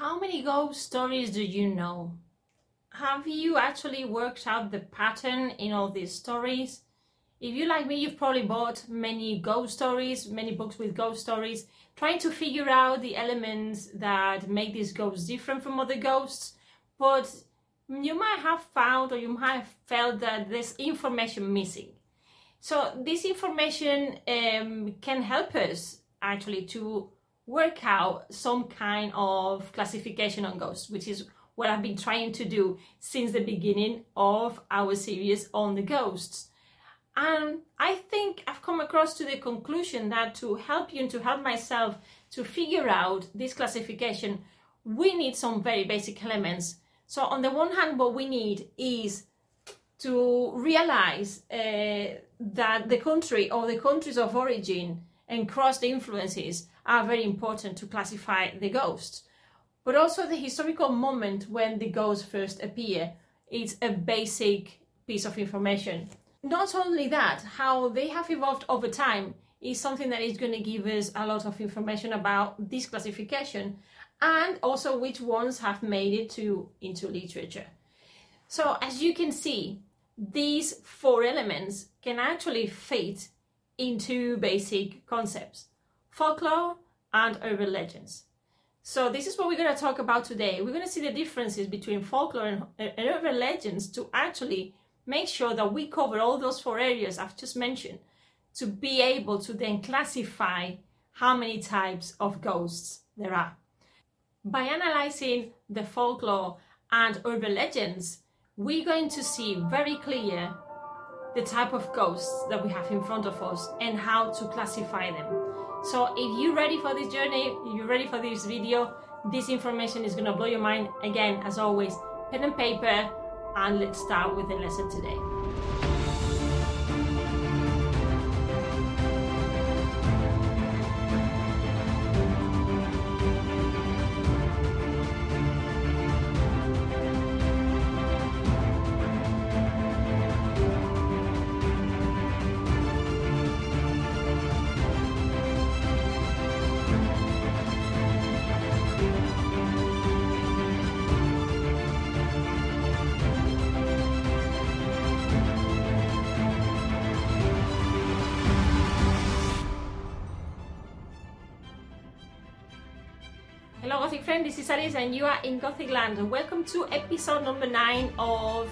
How many ghost stories do you know? Have you actually worked out the pattern in all these stories? If you like me, you've probably bought many ghost stories, many books with ghost stories, trying to figure out the elements that make these ghosts different from other ghosts. But you might have found or you might have felt that there's information missing. So this information um, can help us actually to work out some kind of classification on ghosts, which is what I've been trying to do since the beginning of our series on the ghosts. And I think I've come across to the conclusion that to help you and to help myself to figure out this classification, we need some very basic elements. So, on the one hand, what we need is to realize uh, that the country or the countries of origin and cross influences are very important to classify the ghosts. But also the historical moment when the ghosts first appear is a basic piece of information. Not only that, how they have evolved over time is something that is going to give us a lot of information about this classification and also which ones have made it to into literature. So as you can see, these four elements can actually fit into basic concepts folklore and urban legends. So, this is what we're going to talk about today. We're going to see the differences between folklore and, and urban legends to actually make sure that we cover all those four areas I've just mentioned to be able to then classify how many types of ghosts there are. By analyzing the folklore and urban legends, we're going to see very clear the type of ghosts that we have in front of us and how to classify them. So if you're ready for this journey, you're ready for this video, this information is gonna blow your mind. Again, as always, pen and paper, and let's start with the lesson today. Gothic friend. This is Alice, and you are in Gothic Land. Welcome to episode number nine of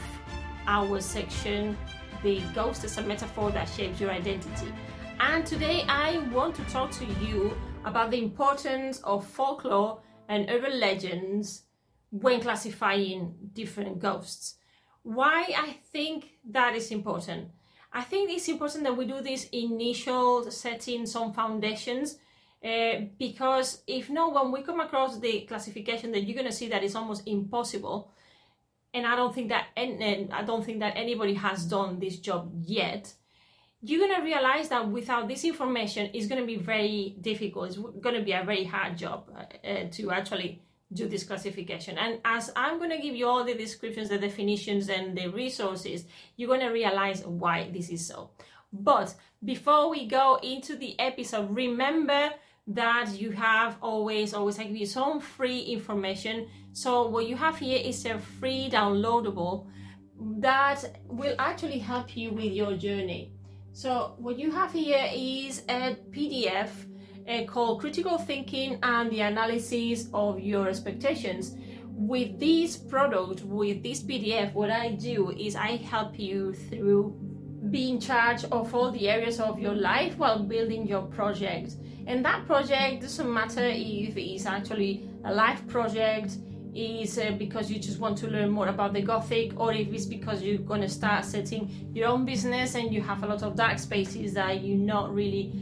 our section, "The Ghost as a Metaphor That Shapes Your Identity." And today, I want to talk to you about the importance of folklore and urban legends when classifying different ghosts. Why I think that is important. I think it's important that we do this initial setting some foundations uh, because if not, when we come across the classification, then you're going to see that it's almost impossible. And I don't think that and I don't think that anybody has done this job yet. You're going to realize that without this information, it's going to be very difficult. It's going to be a very hard job uh, to actually do this classification. And as I'm going to give you all the descriptions, the definitions, and the resources, you're going to realize why this is so. But before we go into the episode, remember that you have always always I give you some free information. So what you have here is a free downloadable that will actually help you with your journey. So what you have here is a PDF uh, called Critical Thinking and the Analysis of Your Expectations. With this product, with this PDF, what I do is I help you through be in charge of all the areas of your life while building your project. And that project doesn't matter if it's actually a life project, is uh, because you just want to learn more about the Gothic, or if it's because you're going to start setting your own business and you have a lot of dark spaces that you're not really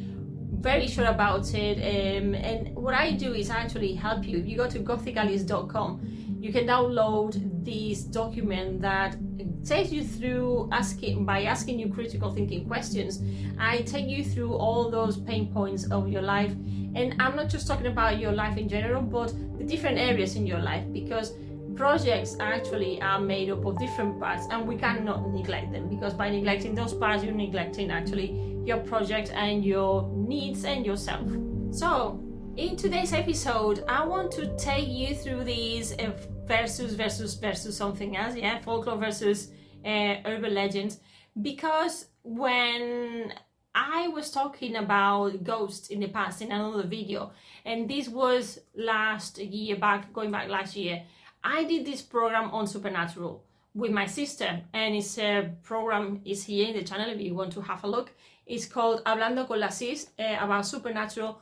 very sure about it. Um, and what I do is actually help you. If you go to gothicalice.com, you can download this document that takes you through asking by asking you critical thinking questions i take you through all those pain points of your life. And i'm not just talking about your life in general but the different areas in your life because projects actually are made up of different parts and we cannot neglect them because by neglecting those parts you're neglecting actually your project and your needs and yourself. So In today's episode, I want to take you through these versus versus versus something else, yeah, folklore versus uh, urban legends, because when I was talking about ghosts in the past in another video, and this was last year back, going back last year. I did this program on supernatural with my sister, and it's a program is here in the channel if you want to have a look. It's called Hablando con la Sis uh, about supernatural.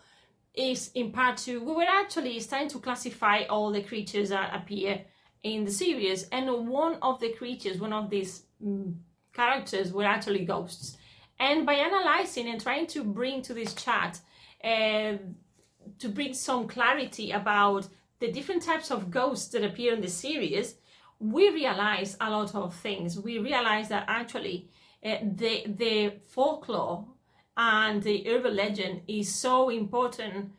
Is in part two. We were actually starting to classify all the creatures that appear in the series, and one of the creatures, one of these mm, characters, were actually ghosts. And by analyzing and trying to bring to this chat, uh, to bring some clarity about the different types of ghosts that appear in the series, we realize a lot of things. We realize that actually uh, the the folklore and the urban legend is so important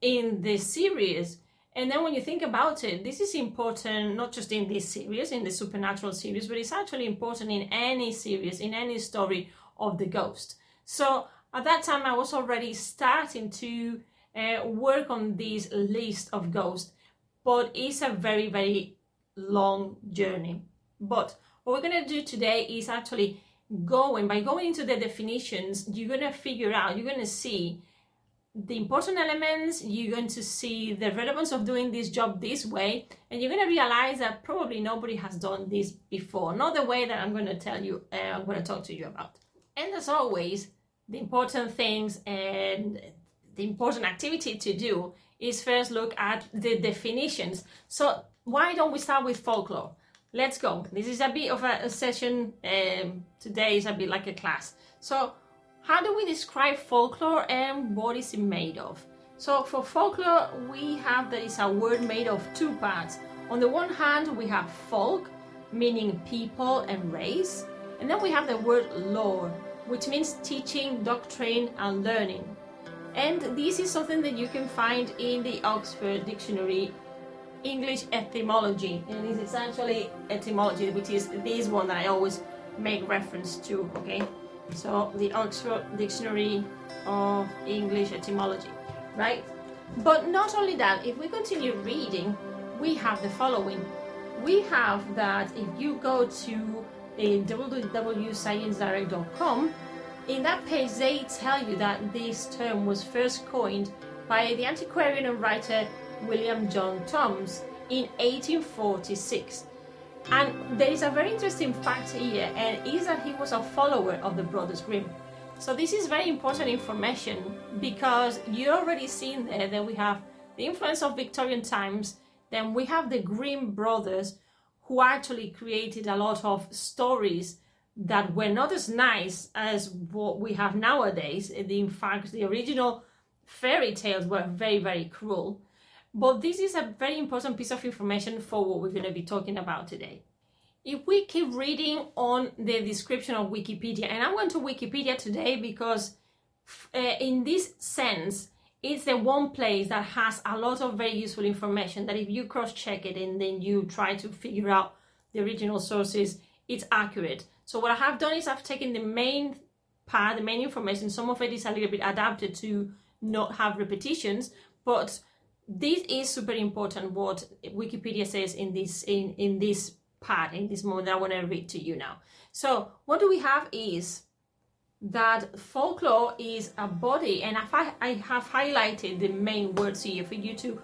in this series. And then when you think about it, this is important not just in this series, in the supernatural series, but it's actually important in any series, in any story of the ghost. So at that time, I was already starting to uh, work on this list of ghosts, but it's a very, very long journey. But what we're going to do today is actually going by going into the definitions you're going to figure out you're going to see the important elements you're going to see the relevance of doing this job this way and you're going to realize that probably nobody has done this before. Not the way that i'm going to tell you uh, i'm going to talk to you about. And as always the important things and the important activity to do is first look at the definitions. So why don't we start with folklore let's go. This is a bit of a, a session. Um, today is a bit like a class. So, how do we describe folklore and what is it made of? So, for folklore, we have that it's a word made of two parts. On the one hand, we have folk, meaning people and race, and then we have the word lore, which means teaching, doctrine, and learning. And this is something that you can find in the Oxford Dictionary English etymology, and this is actually etymology, which is this one that I always make reference to. Okay, so the Oxford Dictionary of English Etymology, right? But not only that, if we continue reading, we have the following. We have that if you go to uh, www.sciencedirect.com, in that page they tell you that this term was first coined by the antiquarian and writer William John Thoms in 1846. And there is a very interesting fact here, and is that he was a follower of the Brothers Grimm. So this is very important information because you already seen there that we have the influence of Victorian times, then we have the Grimm brothers who actually created a lot of stories that were not as nice as what we have nowadays. In fact, the original fairy tales were very, very cruel. But this is a very important piece of information for what we're going to be talking about today. If we keep reading on the description of Wikipedia, and I went to Wikipedia today because, uh, in this sense, it's the one place that has a lot of very useful information that if you cross check it and then you try to figure out the original sources, it's accurate. So, what I have done is I've taken the main part, the main information, some of it is a little bit adapted to not have repetitions, but this is super important what Wikipedia says in this in, in this part, in this moment I want to read to you now. So what do we have is that folklore is a body, and I, I have highlighted the main words here for you to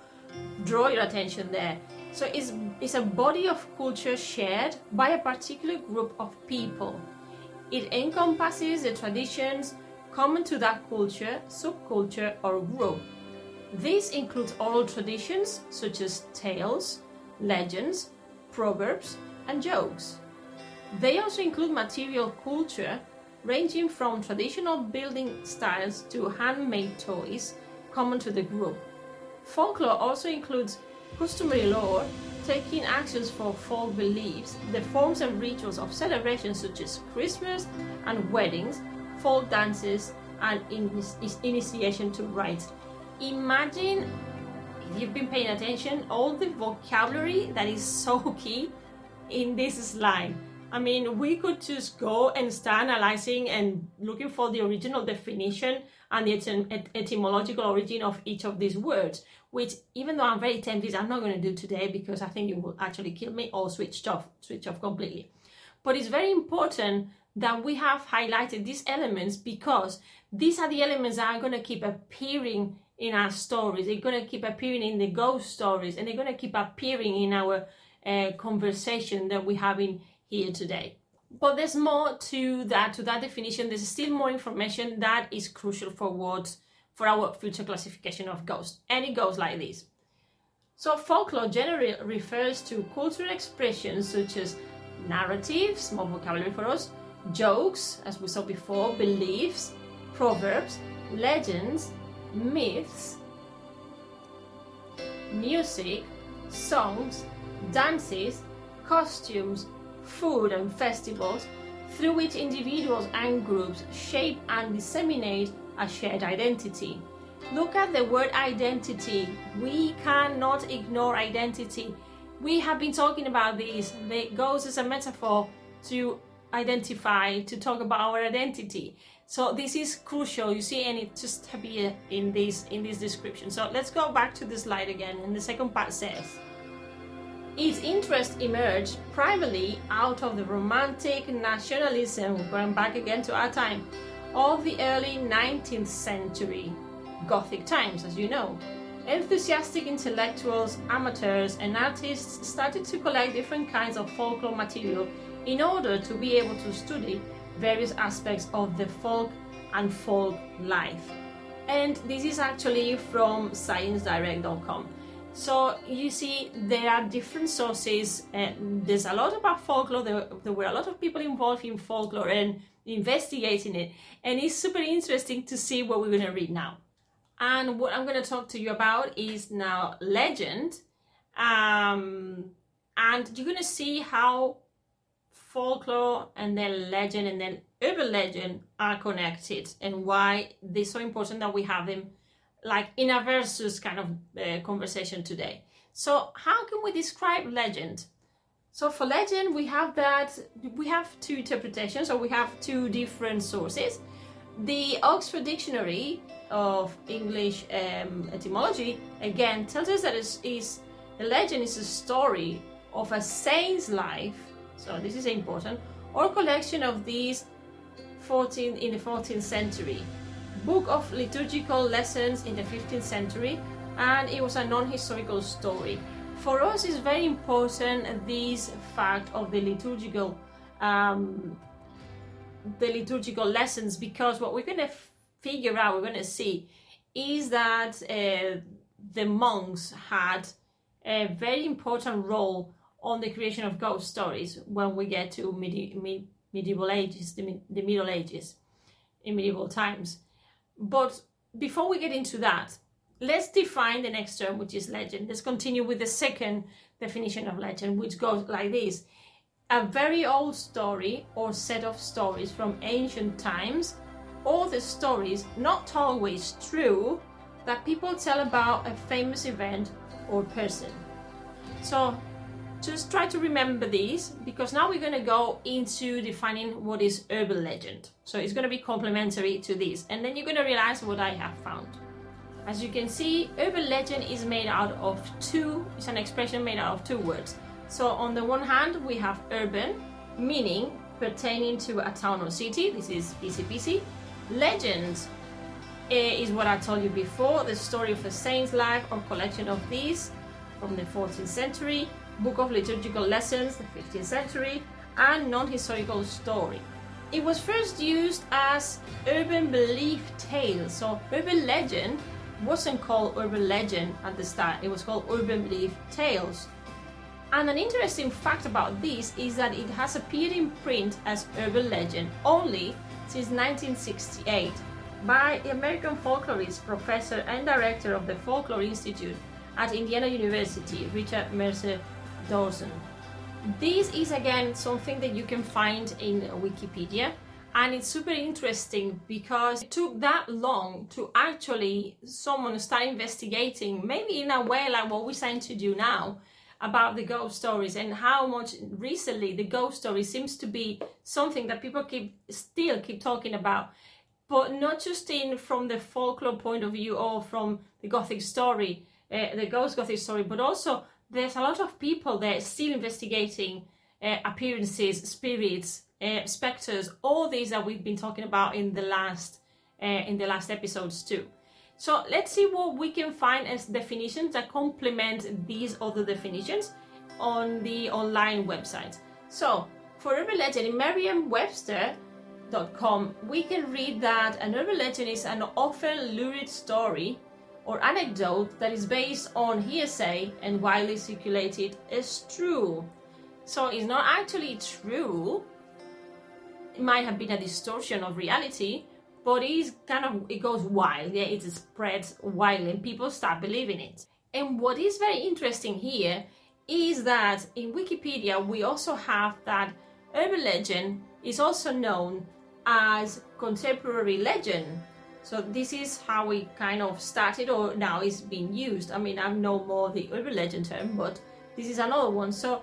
draw your attention there. So it's, it's a body of culture shared by a particular group of people. It encompasses the traditions common to that culture, subculture, or group this includes oral traditions such as tales, legends, proverbs, and jokes. They also include material culture ranging from traditional building styles to handmade toys common to the group. Folklore also includes customary lore, taking actions for folk beliefs, the forms and rituals of celebrations such as Christmas and weddings, folk dances, and initiation to rites imagine if you've been paying attention all the vocabulary that is so key in this slide i mean we could just go and start analyzing and looking for the original definition and the etym- etymological origin of each of these words, which even though I'm very tempted, I'm not going to do today because I think you will actually kill me or switch off, switch off completely. But it's very important that we have highlighted these elements because these are the elements that are going to keep appearing in our stories. They're going to keep appearing in the ghost stories and they're going to keep appearing in our uh, conversation that we're having here today. But there's more to that, to that definition. There's still more information that is crucial for what, for our future classification of ghosts. And it goes like this. So folklore generally refers to cultural expressions such as narratives, more vocabulary for us, jokes, as we saw before, beliefs, proverbs, legends, myths, music, songs, dances, costumes, food, and festivals through which individuals and groups shape and disseminate a shared identity. Look at the word identity. We cannot ignore identity. We have been talking about this. It goes as a metaphor to identify, to talk about our identity. So this is crucial, you see, and it just appear in this in this description. So let's go back to the slide again. And the second part says, its interest emerged primarily out of the romantic nationalism, going back again to our time, of the early 19th century, Gothic times, as you know. Enthusiastic intellectuals, amateurs, and artists started to collect different kinds of folklore material in order to be able to study various aspects of the folk and folk life. And this is actually from sciencedirect.com. So you see, there are different sources. And there's a lot about folklore. There, there were a lot of people involved in folklore and investigating it. And it's super interesting to see what we're going to read now. And what I'm going to talk to you about is now legend. Um, and you're going to see how folklore and then legend and then urban legend are connected and why they're so important that we have them like in a versus kind of uh, conversation today. So how can we describe legend? So for legend, we have that we have two interpretations, or we have two different sources. The Oxford Dictionary of English um, etymology again tells us that is, is a legend is a story of a saint's life so this is important, or collection of these 14 in the 14th century. Book of liturgical lessons in the 15th century, and it was a non-historical story. For us, it's very important this fact of the liturgical, um, the liturgical lessons, because what we're going to figure out, we're going to see, is that uh, the monks had a very important role on the creation of ghost stories when we get to medi- med- medieval ages, the, the Middle Ages, in medieval times. But before we get into that, let's define the next term, which is legend. Let's continue with the second definition of legend, which goes like this a very old story or set of stories from ancient times, or the stories, not always true, that people tell about a famous event or person. So just try to remember these because now we're going to go into defining what is urban legend. So it's going to be complementary to this and then you're going to realize what I have found. As you can see, urban legend is made out of two, it's an expression made out of two words. So on the one hand, we have urban, meaning pertaining to a town or city. This is easy peasy. Legend eh, is what I told you before, the story of a saint's life or collection of these from the 14th century. Book of Liturgical Lessons, the 15th century, and non-historical story. It was first used as urban belief tale, so urban legend wasn't called urban legend at the start, it was called urban belief tales. And an interesting fact about this is that it has appeared in print as urban legend only since 1968 by the American folklorist, professor, and director of the Folklore Institute at Indiana University, Richard Mercer Dorson. This is again something that you can find in Wikipedia and it's super interesting because it took that long to actually someone start investigating maybe in a way like what we're trying to do now about the ghost stories and how much recently the ghost story seems to be something that people keep still keep talking about but not just in from the folklore point of view or from the Gothic story, uh, the ghost Gothic story, but also there's a lot of people there still investigating uh, appearances, spirits, uh, specters, all these that we've been talking about in the last uh, in the last episodes too. So let's see what we can find as definitions that complement these other definitions on the online website. So for urban legend in Merriam-Webster.com, we can read that an urban legend is an often lurid story or anecdote that is based on hearsay and widely circulated is true. So it's not actually true. It might have been a distortion of reality, but it is kind of it goes wild. Yeah, it spreads widely and people start believing it. And what is very interesting here is that in Wikipedia we also have that urban legend is also known as contemporary legend so this is how we kind of started or now is being used. I mean, I'm no more the urban legend term, but this is another one. So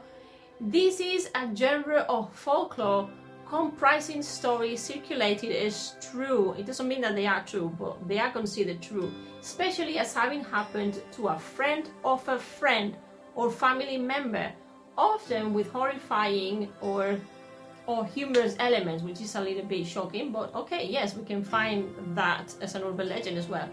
this is a genre of folklore comprising stories circulated as true. It doesn't mean that they are true, but they are considered true, especially as having happened to a friend of a friend or family member, often with horrifying or or humorous elements, which is a little bit shocking, but okay, yes, we can find that as an urban legend as well.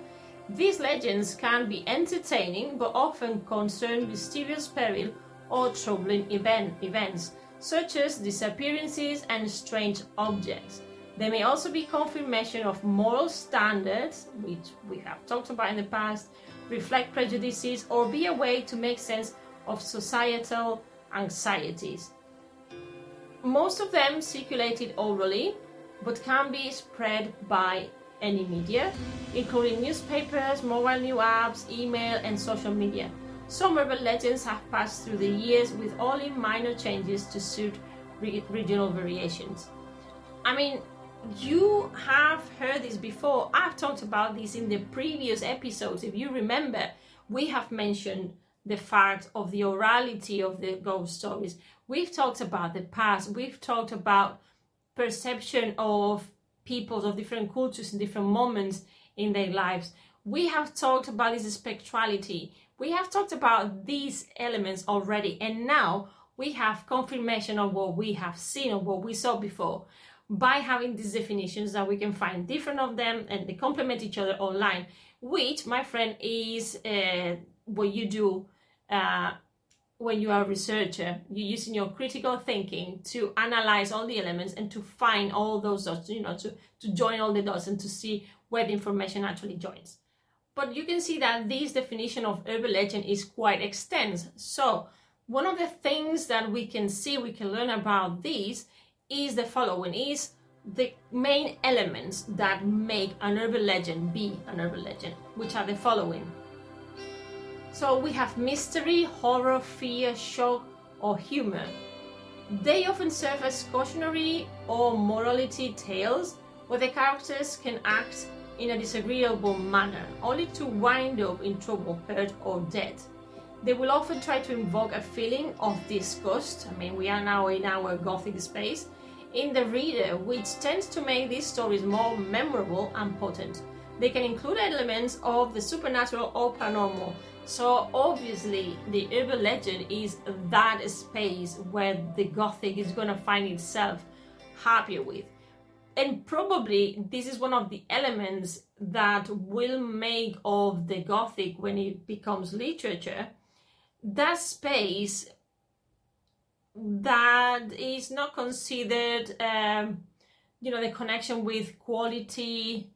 These legends can be entertaining, but often concern mysterious peril or troubling event, events, such as disappearances and strange objects. They may also be confirmation of moral standards, which we have talked about in the past, reflect prejudices, or be a way to make sense of societal anxieties. Most of them circulated orally, but can be spread by any media, including newspapers, mobile new apps, email, and social media. Some urban legends have passed through the years with only minor changes to suit re- regional variations. I mean, you have heard this before. I've talked about this in the previous episodes. If you remember, we have mentioned the fact of the orality of the ghost stories. We've talked about the past, we've talked about perception of peoples of different cultures in different moments in their lives. We have talked about this spectrality. We have talked about these elements already, and now we have confirmation of what we have seen or what we saw before by having these definitions that we can find different of them and they complement each other online, which, my friend, is uh, what you do uh, when you are a researcher, you're using your critical thinking to analyze all the elements and to find all those dots, you know, to, to join all the dots and to see where the information actually joins. But you can see that this definition of urban legend is quite extensive. So one of the things that we can see, we can learn about this is the following, is the main elements that make an urban legend be an urban legend, which are the following so we have mystery, horror, fear, shock, or humor. They often serve as cautionary or morality tales where the characters can act in a disagreeable manner, only to wind up in trouble, hurt, or dead. They will often try to invoke a feeling of disgust. I mean, we are now in our gothic space in the reader, which tends to make these stories more memorable and potent. They can include elements of the supernatural or paranormal, so obviously, the urban legend is that space where the Gothic is gonna find itself happier with. And probably this is one of the elements that will make of the Gothic when it becomes literature that space that is not considered um, you know the connection with quality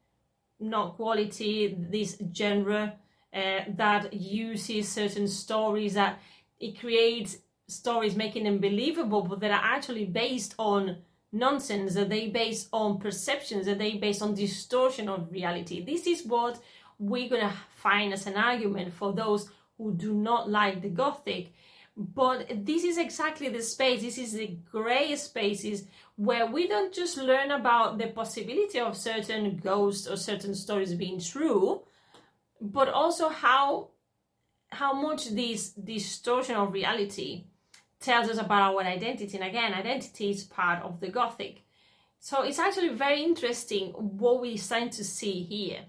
not quality this genre uh, that uses certain stories that it creates stories making them believable but that are actually based on nonsense that they based on perceptions that they based on distortion of reality. This is what we're gonna find as an argument for those who do not like the gothic. But this is exactly the space this is the gray spaces where we don't just learn about the possibility of certain ghosts or certain stories being true but also how how much this distortion of reality tells us about our identity. And again, identity is part of the Gothic. So it's actually very interesting what we start to see here.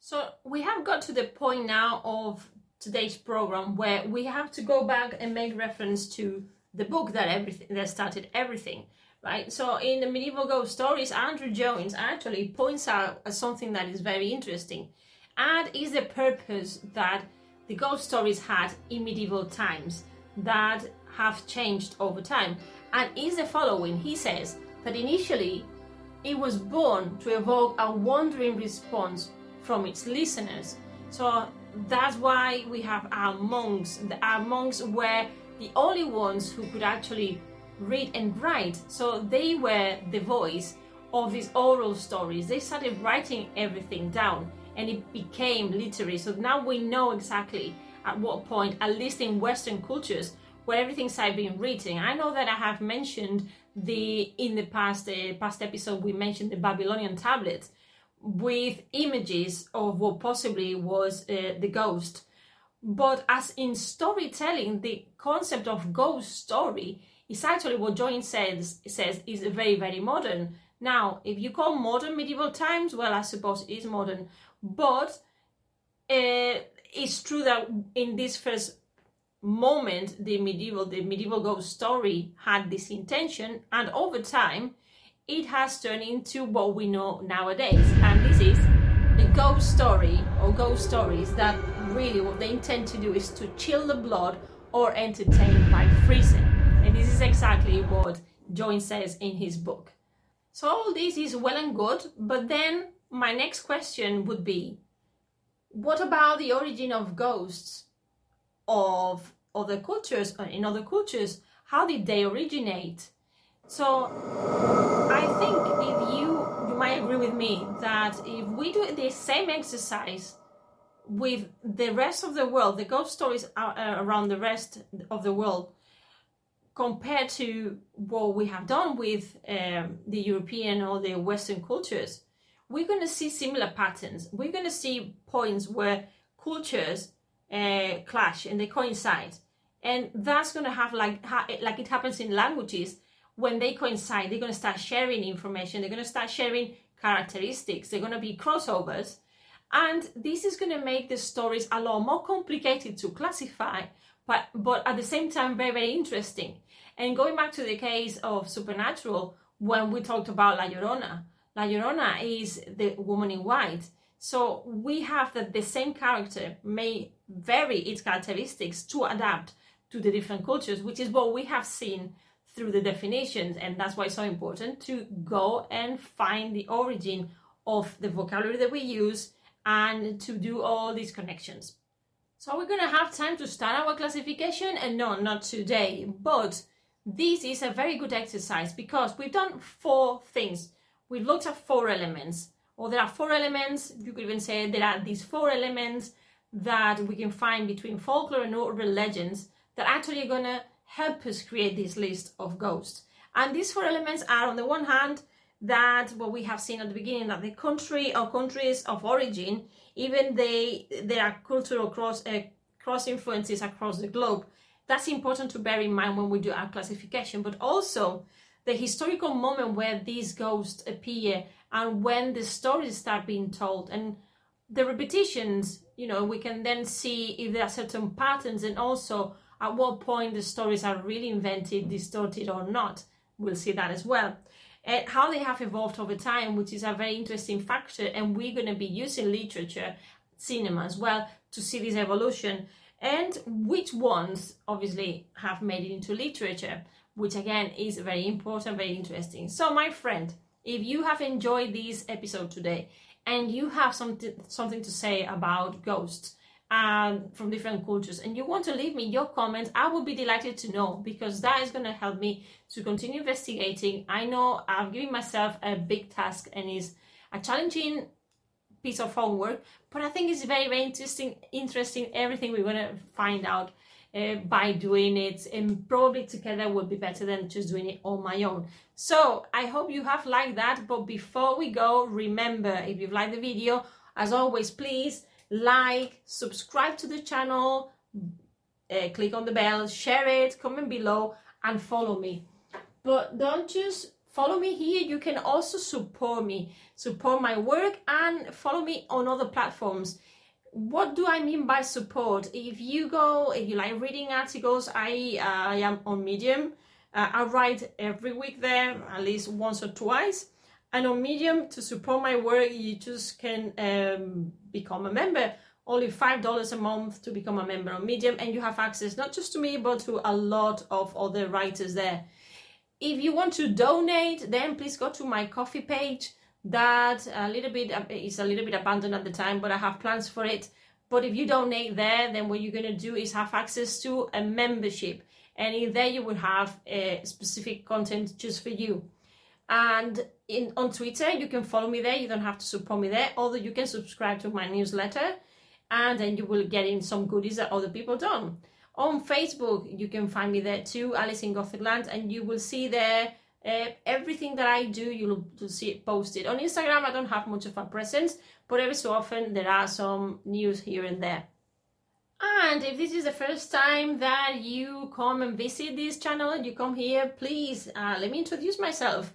So we have got to the point now of today's program where we have to go back and make reference to the book that everything that started everything right so in the medieval ghost stories andrew joynes actually points out something that is very interesting and is the purpose that the ghost stories had in medieval times that have changed over time and is the following he says that initially it was born to evoke a wondering response from its listeners so that's why we have our monks our monks were the only ones who could actually read and write. So they were the voice of these oral stories. They started writing everything down and it became literary. So now we know exactly at what point, at least in Western cultures, where everything started being written. I know that I have mentioned the in the past uh, past episode we mentioned the Babylonian tablets with images of what possibly was uh, the ghost but as in storytelling, the concept of ghost story is actually what Joynes says says is very very modern. Now, if you call modern medieval times, well, I suppose it is modern, but uh, it's true that in this first moment, the medieval the medieval ghost story had this intention, and over time, it has turned into what we know nowadays, and this is the ghost story or ghost stories that really what they intend to do is to chill the blood or entertain by freezing. And this is exactly what Joynes says in his book. So all this is well and good, but then my next question would be what about the origin of ghosts of other cultures uh, in other cultures? How did they originate? So i think if you you might agree with me that if we do the same exercise with the rest of the world, the ghost stories uh, around the rest of the world, compared to what we have done with um, the European or the Western cultures, we're going to see similar patterns. We're going to see points where cultures uh, clash and they coincide, and that's going to have like ha- like it happens in languages when they coincide. They're going to start sharing information. They're going to start sharing characteristics. They're going to be crossovers and this is going to make the stories a lot more complicated to classify, but, but at the same time, very, very interesting. And going back to the case of Supernatural, when we talked about La Llorona, La Llorona is the woman in white. So we have that the same character may vary its characteristics to adapt to the different cultures, which is what we have seen through the definitions. And that's why it's so important to go and find the origin of the vocabulary that we use and to do all these connections. So we're gonna have time to start our classification and no, not today, but this is a very good exercise because we've done four things. We've looked at four elements, or there are four elements, you could even say there are these four elements that we can find between folklore and urban legends that actually are gonna help us create this list of ghosts. And these four elements are on the one hand, that what we have seen at the beginning that the country or countries of origin even they there are cultural cross uh, cross influences across the globe. That's important to bear in mind when we do our classification but also the historical moment where these ghosts appear and when the stories start being told. And the repetitions you know we can then see if there are certain patterns and also at what point the stories are really invented distorted or not. We'll see that as well. And how they have evolved over time, which is a very interesting factor. And we're going to be using literature, cinema as well, to see this evolution. And which ones obviously have made it into literature, which again is very important, very interesting. So, my friend, if you have enjoyed this episode today and you have something something to say about ghosts, um, from different cultures and you want to leave me your comments, I will be delighted to know because that is going to help me to continue investigating. I know I'm giving myself a big task and is a challenging piece of homework, but I think it's very, very interesting, interesting everything we're going to find out uh, by doing it and probably together will be better than just doing it on my own. So I hope you have liked that, but before we go, remember if you've liked the video, as always, please like, subscribe to the channel, uh, click on the bell, share it, comment below, and follow me. But don't just follow me here. You can also support me, support my work, and follow me on other platforms. What do I mean by support? If you go, if you like reading articles, I, uh, I am on Medium. Uh, I write every week there, at least once or twice. And on Medium, to support my work, you just can um, become a member. Only $5 a month to become a member on Medium, and you have access not just to me, but to a lot of other writers there. If you want to donate, then please go to my Ko-fi page. That a little bit uh, is a little bit abandoned at the time, but I have plans for it. But if you donate there, then what you're gonna do is have access to a membership, and in there you will have a specific content just for you. And in on Twitter, you can follow me there. You don't have to support me there, although you can subscribe to my newsletter, and then you will get in some goodies that other people don't. On Facebook, you can find me there too, Alice in Gothic Land, and you will see there uh, everything that I do. You'll see it posted. On Instagram, I don't have much of a presence, but every so often there are some news here and there. And if this is the first time that you come and visit this channel, and you come here, please uh, let me introduce myself.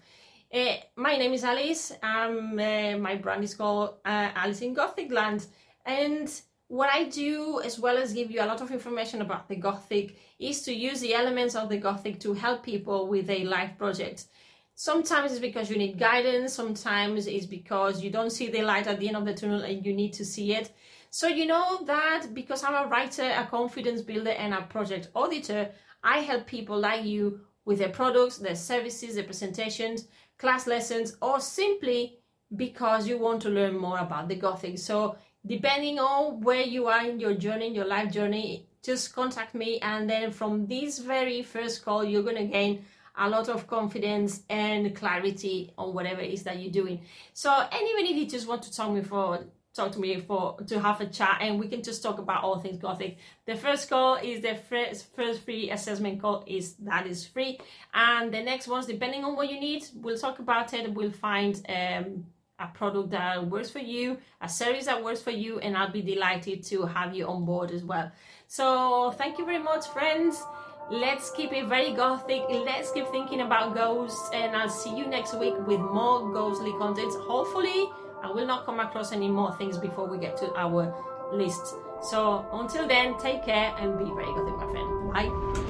Uh, my name is Alice. Um, my brand is called uh, Alice in Gothic Land, and what I do, as well as give you a lot of information about the Gothic, is to use the elements of the Gothic to help people with a life project. Sometimes it's because you need guidance, sometimes it's because you don't see the light at the end of the tunnel and you need to see it. So, you know that because I'm a writer, a confidence builder, and a project auditor, I help people like you with their products, their services, their presentations, class lessons, or simply because you want to learn more about the Gothic. So, depending on where you are in your journey, in your life journey, just contact me. And then from this very first call, you're going to gain a lot of confidence and clarity on whatever it is that you're doing. So, and even if you just want to talk me for talk to me for to have a chat and we can just talk about all things gothic the first call is the first first free assessment call is that is free and the next ones depending on what you need we'll talk about it we'll find um a product that works for you, a service that works for you, and I'll be delighted to have you on board as well. So, thank you very much, friends. Let's keep it very gothic. Let's keep thinking about ghosts, and I'll see you next week with more ghostly content. Hopefully, I will not come across any more things before we get to our list. So, until then, take care and be very gothic, my friend. Bye.